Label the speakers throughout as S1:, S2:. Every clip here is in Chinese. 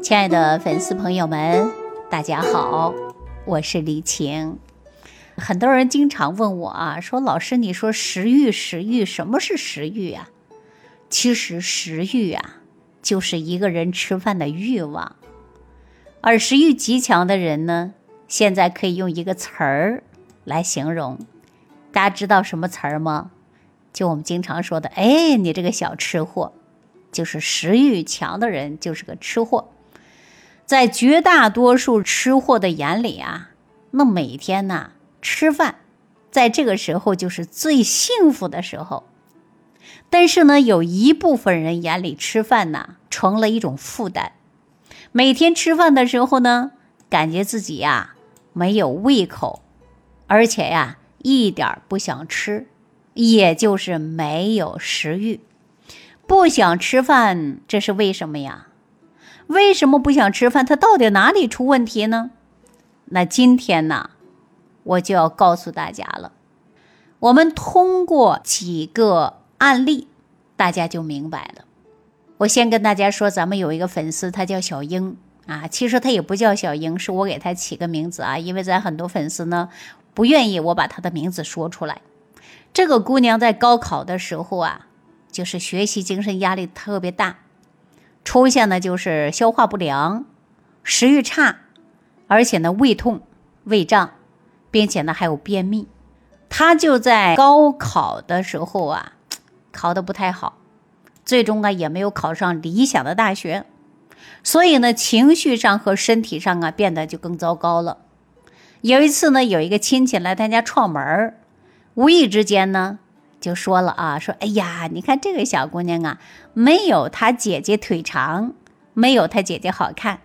S1: 亲爱的粉丝朋友们，大家好，我是李晴。很多人经常问我啊，说老师，你说食欲，食欲，什么是食欲啊？其实食欲啊，就是一个人吃饭的欲望。而食欲极强的人呢，现在可以用一个词儿来形容。大家知道什么词儿吗？就我们经常说的，哎，你这个小吃货，就是食欲强的人，就是个吃货。在绝大多数吃货的眼里啊，那每天呢吃饭，在这个时候就是最幸福的时候。但是呢，有一部分人眼里吃饭呢成了一种负担。每天吃饭的时候呢，感觉自己呀没有胃口，而且呀一点不想吃，也就是没有食欲，不想吃饭，这是为什么呀？为什么不想吃饭？他到底哪里出问题呢？那今天呢，我就要告诉大家了。我们通过几个案例，大家就明白了。我先跟大家说，咱们有一个粉丝，他叫小英啊。其实他也不叫小英，是我给他起个名字啊。因为咱很多粉丝呢，不愿意我把他的名字说出来。这个姑娘在高考的时候啊，就是学习精神压力特别大，出现的就是消化不良、食欲差，而且呢胃痛、胃胀，并且呢还有便秘。他就在高考的时候啊，考得不太好。最终啊，也没有考上理想的大学，所以呢，情绪上和身体上啊，变得就更糟糕了。有一次呢，有一个亲戚来他家串门，无意之间呢，就说了啊，说：“哎呀，你看这个小姑娘啊，没有她姐姐腿长，没有她姐姐好看。”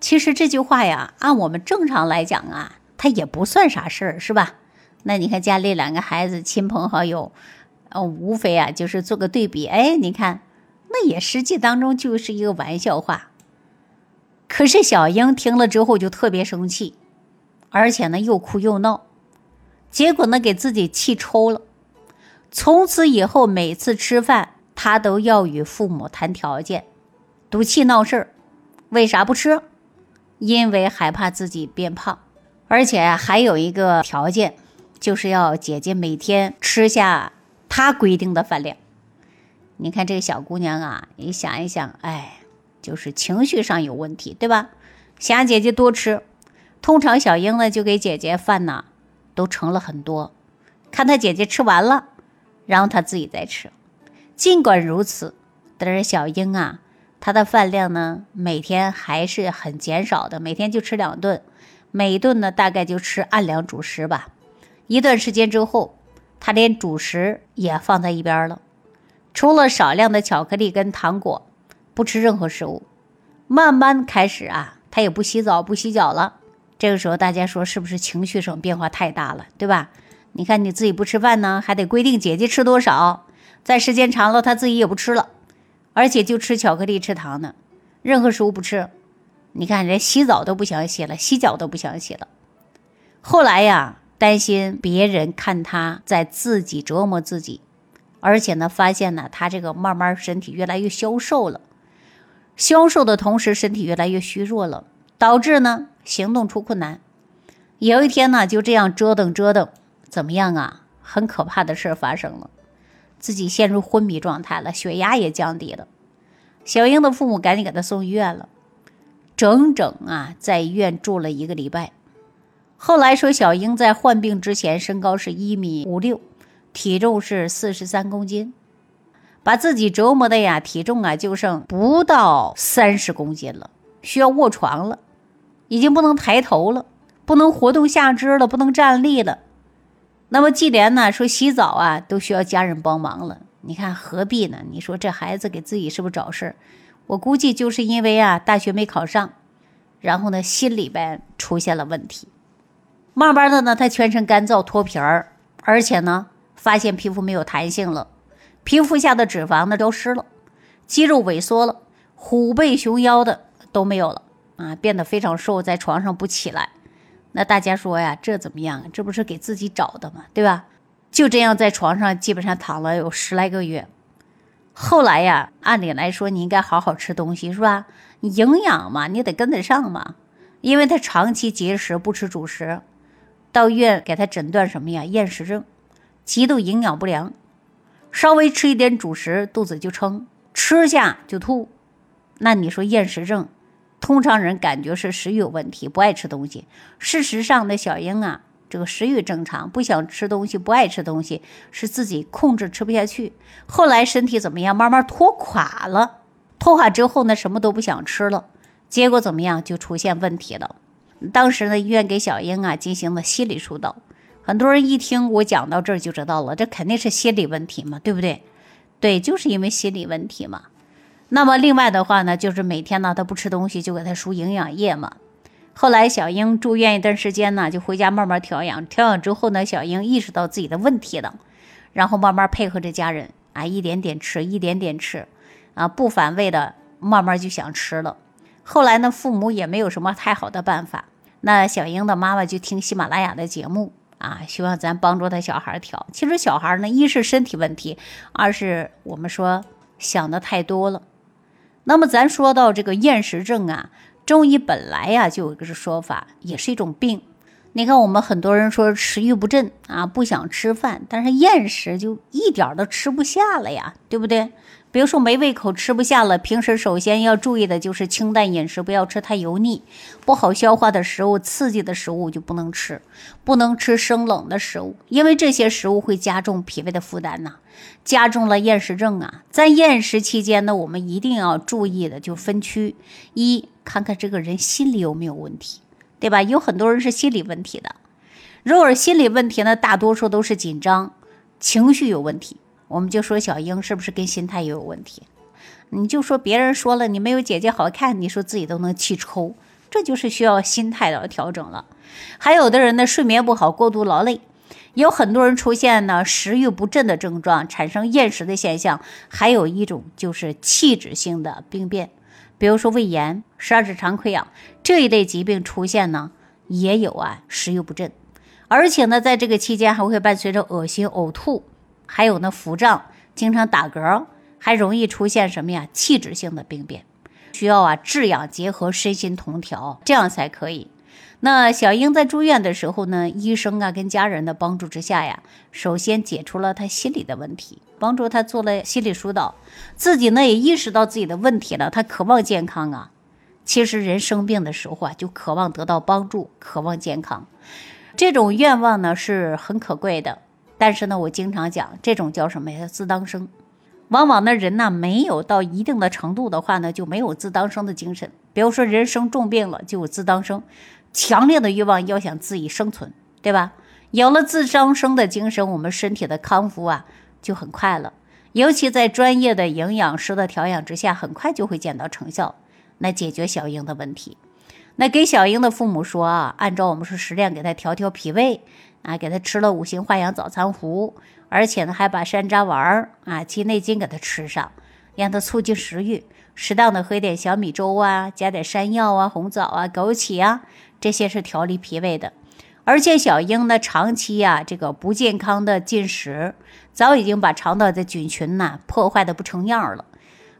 S1: 其实这句话呀，按我们正常来讲啊，她也不算啥事儿，是吧？那你看家里两个孩子，亲朋好友。呃，无非啊，就是做个对比。哎，你看，那也实际当中就是一个玩笑话。可是小英听了之后就特别生气，而且呢又哭又闹，结果呢给自己气抽了。从此以后，每次吃饭，他都要与父母谈条件，赌气闹事儿。为啥不吃？因为害怕自己变胖，而且还有一个条件，就是要姐姐每天吃下。他规定的饭量，你看这个小姑娘啊，你想一想，哎，就是情绪上有问题，对吧？想姐姐多吃，通常小英呢就给姐姐饭呢都盛了很多，看她姐姐吃完了，然后他自己再吃。尽管如此，但是小英啊，她的饭量呢每天还是很减少的，每天就吃两顿，每顿呢大概就吃二两主食吧。一段时间之后。他连主食也放在一边了，除了少量的巧克力跟糖果，不吃任何食物。慢慢开始啊，他也不洗澡不洗脚了。这个时候大家说是不是情绪上变化太大了，对吧？你看你自己不吃饭呢，还得规定姐姐吃多少，在时间长了他自己也不吃了，而且就吃巧克力吃糖呢，任何食物不吃。你看连洗澡都不想洗了，洗脚都不想洗了。后来呀。担心别人看他在自己折磨自己，而且呢，发现呢，他这个慢慢身体越来越消瘦了，消瘦的同时身体越来越虚弱了，导致呢行动出困难。有一天呢，就这样折腾折腾，怎么样啊？很可怕的事发生了，自己陷入昏迷状态了，血压也降低了。小英的父母赶紧给他送医院了，整整啊在医院住了一个礼拜。后来说，小英在患病之前身高是一米五六，体重是四十三公斤，把自己折磨的呀，体重啊就剩不到三十公斤了，需要卧床了，已经不能抬头了，不能活动下肢了，不能站立了。那么既然呢说洗澡啊都需要家人帮忙了，你看何必呢？你说这孩子给自己是不是找事儿？我估计就是因为啊大学没考上，然后呢心里边出现了问题。慢慢的呢，他全身干燥脱皮儿，而且呢，发现皮肤没有弹性了，皮肤下的脂肪呢都湿了，肌肉萎缩了，虎背熊腰的都没有了啊，变得非常瘦，在床上不起来。那大家说呀，这怎么样？这不是给自己找的吗？对吧？就这样在床上基本上躺了有十来个月。后来呀，按理来说你应该好好吃东西是吧？营养嘛，你得跟得上嘛。因为他长期节食不吃主食，到医院给他诊断什么呀？厌食症，极度营养不良，稍微吃一点主食肚子就撑，吃下就吐。那你说厌食症，通常人感觉是食欲有问题，不爱吃东西。事实上，呢小英啊，这个食欲正常，不想吃东西，不爱吃东西，是自己控制吃不下去。后来身体怎么样？慢慢拖垮了，拖垮之后呢，什么都不想吃了。结果怎么样？就出现问题了。当时呢，医院给小英啊进行了心理疏导。很多人一听我讲到这儿就知道了，这肯定是心理问题嘛，对不对？对，就是因为心理问题嘛。那么另外的话呢，就是每天呢他不吃东西，就给他输营养液嘛。后来小英住院一段时间呢，就回家慢慢调养。调养之后呢，小英意识到自己的问题了，然后慢慢配合着家人啊，一点点吃，一点点吃，啊，不反胃的，慢慢就想吃了。后来呢，父母也没有什么太好的办法。那小英的妈妈就听喜马拉雅的节目啊，希望咱帮助他小孩调。其实小孩呢，一是身体问题，二是我们说想的太多了。那么咱说到这个厌食症啊，中医本来呀就有一个说法，也是一种病。你看我们很多人说食欲不振啊，不想吃饭，但是厌食就一点都吃不下了呀，对不对？比如说没胃口吃不下了，平时首先要注意的就是清淡饮食，不要吃太油腻、不好消化的食物、刺激的食物就不能吃，不能吃生冷的食物，因为这些食物会加重脾胃的负担呐，加重了厌食症啊。在厌食期间呢，我们一定要注意的就分区：一，看看这个人心里有没有问题，对吧？有很多人是心理问题的，如果是心理问题呢，大多数都是紧张、情绪有问题。我们就说小英是不是跟心态也有问题？你就说别人说了你没有姐姐好看，你说自己都能气抽，这就是需要心态的调整了。还有的人呢，睡眠不好，过度劳累，有很多人出现呢食欲不振的症状，产生厌食的现象。还有一种就是器质性的病变，比如说胃炎、十二指肠溃疡这一类疾病出现呢，也有啊食欲不振，而且呢，在这个期间还会伴随着恶心、呕吐。还有呢，腹胀，经常打嗝，还容易出现什么呀？器质性的病变，需要啊治养结合，身心同调，这样才可以。那小英在住院的时候呢，医生啊跟家人的帮助之下呀，首先解除了她心理的问题，帮助她做了心理疏导，自己呢也意识到自己的问题了，她渴望健康啊。其实人生病的时候啊，就渴望得到帮助，渴望健康，这种愿望呢是很可贵的。但是呢，我经常讲这种叫什么呀？自当生。往往呢，人呢没有到一定的程度的话呢，就没有自当生的精神。比如说，人生重病了，就有自当生，强烈的欲望要想自己生存，对吧？有了自当生的精神，我们身体的康复啊就很快了。尤其在专业的营养师的调养之下，很快就会见到成效，来解决小英的问题。那给小英的父母说啊，按照我们说食量给他调调脾胃。啊，给他吃了五行化养早餐糊，而且呢，还把山楂丸啊、鸡内金给他吃上，让他促进食欲。适当的喝点小米粥啊，加点山药啊、红枣啊、枸杞啊，这些是调理脾胃的。而且小英呢，长期呀这个不健康的进食，早已经把肠道的菌群呐破坏的不成样了。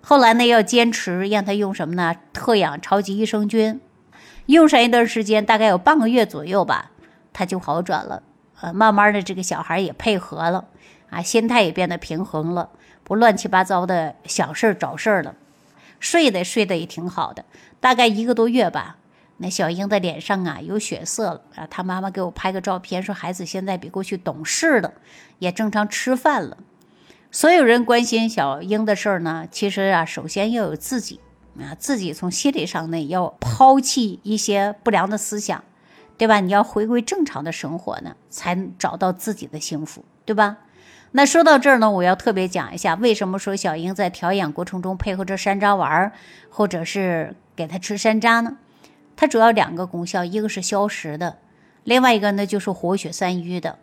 S1: 后来呢，要坚持让他用什么呢？特养超级益生菌，用上一段时间，大概有半个月左右吧，他就好转了。呃，慢慢的，这个小孩也配合了，啊，心态也变得平衡了，不乱七八糟的想事儿找事儿了，睡的睡得也挺好的。大概一个多月吧，那小英的脸上啊有血色了啊。她妈妈给我拍个照片，说孩子现在比过去懂事了，也正常吃饭了。所有人关心小英的事儿呢，其实啊，首先要有自己啊，自己从心理上呢要抛弃一些不良的思想。对吧？你要回归正常的生活呢，才找到自己的幸福，对吧？那说到这儿呢，我要特别讲一下，为什么说小英在调养过程中配合着山楂丸，或者是给她吃山楂呢？它主要两个功效，一个是消食的，另外一个呢就是活血散瘀的。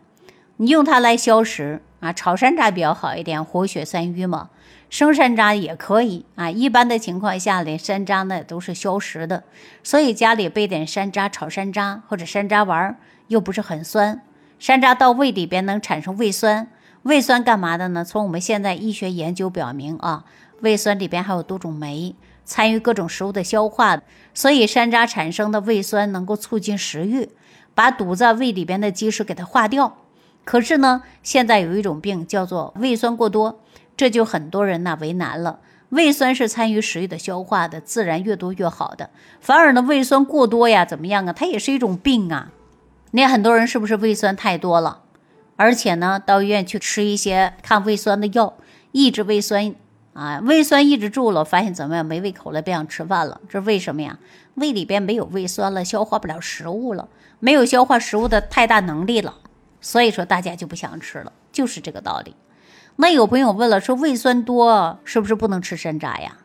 S1: 你用它来消食啊，炒山楂比较好一点，活血散瘀嘛。生山楂也可以啊，一般的情况下呢，山楂呢都是消食的，所以家里备点山楂，炒山楂或者山楂丸，又不是很酸。山楂到胃里边能产生胃酸，胃酸干嘛的呢？从我们现在医学研究表明啊，胃酸里边还有多种酶，参与各种食物的消化，所以山楂产生的胃酸能够促进食欲，把堵在胃里边的积食给它化掉。可是呢，现在有一种病叫做胃酸过多，这就很多人呢为难了。胃酸是参与食欲的消化的，自然越多越好的。反而呢，胃酸过多呀，怎么样啊？它也是一种病啊。那很多人是不是胃酸太多了？而且呢，到医院去吃一些抗胃酸的药，抑制胃酸啊，胃酸抑制住了，发现怎么样？没胃口了，不想吃饭了。这为什么呀？胃里边没有胃酸了，消化不了食物了，没有消化食物的太大能力了，所以说大家就不想吃了，就是这个道理。那有朋友问了，说胃酸多是不是不能吃山楂呀？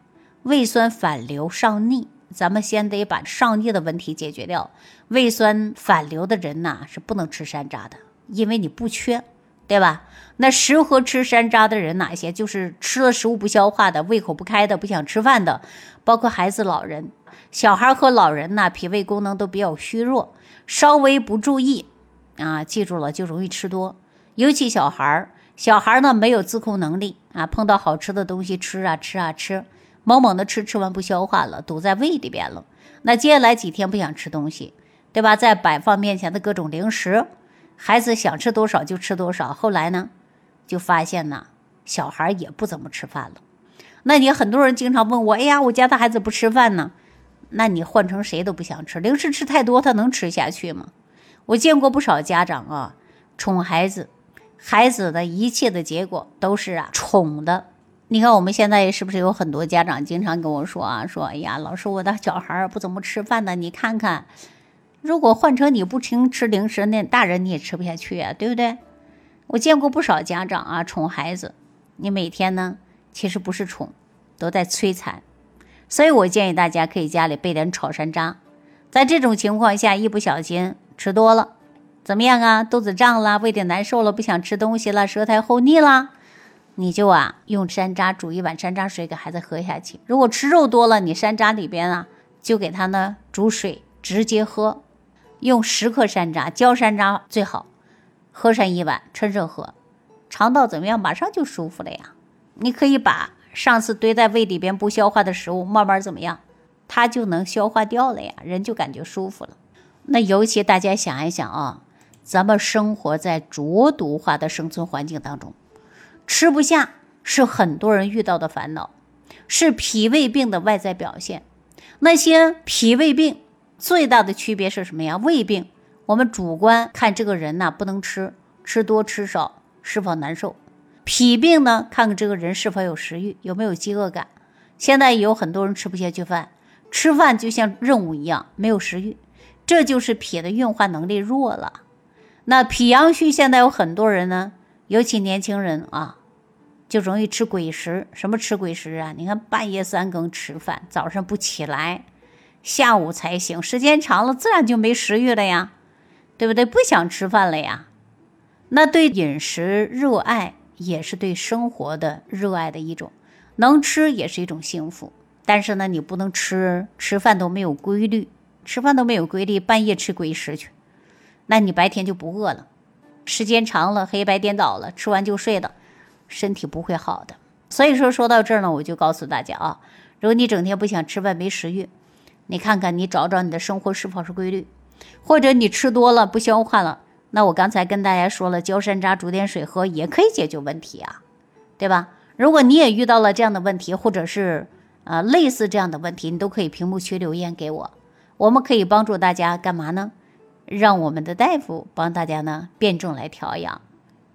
S1: 胃酸反流上逆，咱们先得把上逆的问题解决掉。胃酸反流的人呐是不能吃山楂的，因为你不缺，对吧？那适合吃山楂的人哪些？就是吃了食物不消化的、胃口不开的、不想吃饭的，包括孩子、老人、小孩和老人呢，脾胃功能都比较虚弱，稍微不注意啊，记住了就容易吃多，尤其小孩儿。小孩呢没有自控能力啊，碰到好吃的东西吃啊吃啊吃，猛猛的吃，吃完不消化了，堵在胃里边了。那接下来几天不想吃东西，对吧？在摆放面前的各种零食，孩子想吃多少就吃多少。后来呢，就发现呢，小孩也不怎么吃饭了。那你很多人经常问我，哎呀，我家的孩子不吃饭呢，那你换成谁都不想吃，零食吃太多，他能吃下去吗？我见过不少家长啊，宠孩子。孩子的一切的结果都是啊宠的，你看我们现在是不是有很多家长经常跟我说啊，说哎呀，老师我的小孩不怎么吃饭的，你看看，如果换成你不停吃零食，那大人你也吃不下去啊，对不对？我见过不少家长啊宠孩子，你每天呢其实不是宠，都在摧残，所以我建议大家可以家里备点炒山楂，在这种情况下一不小心吃多了。怎么样啊？肚子胀了，胃里难受了，不想吃东西了，舌苔厚腻了，你就啊用山楂煮一碗山楂水给孩子喝下去。如果吃肉多了，你山楂里边啊就给他呢煮水直接喝，用十克山楂，焦山楂最好，喝上一碗，趁热喝，肠道怎么样？马上就舒服了呀。你可以把上次堆在胃里边不消化的食物慢慢怎么样，它就能消化掉了呀，人就感觉舒服了。那尤其大家想一想啊。咱们生活在浊毒化的生存环境当中，吃不下是很多人遇到的烦恼，是脾胃病的外在表现。那些脾胃病最大的区别是什么呀？胃病，我们主观看这个人呐不能吃，吃多吃少是否难受；脾病呢，看看这个人是否有食欲，有没有饥饿感。现在有很多人吃不下去饭，吃饭就像任务一样，没有食欲，这就是脾的运化能力弱了。那脾阳虚，现在有很多人呢，尤其年轻人啊，就容易吃鬼食。什么吃鬼食啊？你看半夜三更吃饭，早上不起来，下午才醒，时间长了，自然就没食欲了呀，对不对？不想吃饭了呀。那对饮食热爱，也是对生活的热爱的一种，能吃也是一种幸福。但是呢，你不能吃吃饭都没有规律，吃饭都没有规律，半夜吃鬼食去。那你白天就不饿了，时间长了黑白颠倒了，吃完就睡了，身体不会好的。所以说说到这儿呢，我就告诉大家啊，如果你整天不想吃饭没食欲，你看看你找找你的生活是否是规律，或者你吃多了不消化了，那我刚才跟大家说了，焦山楂煮点水喝也可以解决问题啊，对吧？如果你也遇到了这样的问题，或者是啊类似这样的问题，你都可以屏幕区留言给我，我们可以帮助大家干嘛呢？让我们的大夫帮大家呢辩证来调养，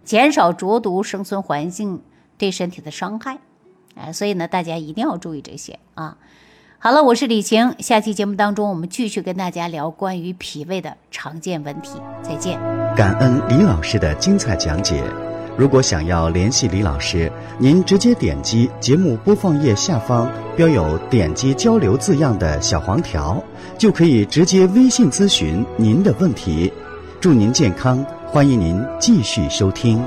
S1: 减少浊毒生存环境对身体的伤害，哎，所以呢，大家一定要注意这些啊。好了，我是李晴，下期节目当中我们继续跟大家聊关于脾胃的常见问题，再见。
S2: 感恩李老师的精彩讲解。如果想要联系李老师，您直接点击节目播放页下方标有“点击交流”字样的小黄条，就可以直接微信咨询您的问题。祝您健康，欢迎您继续收听。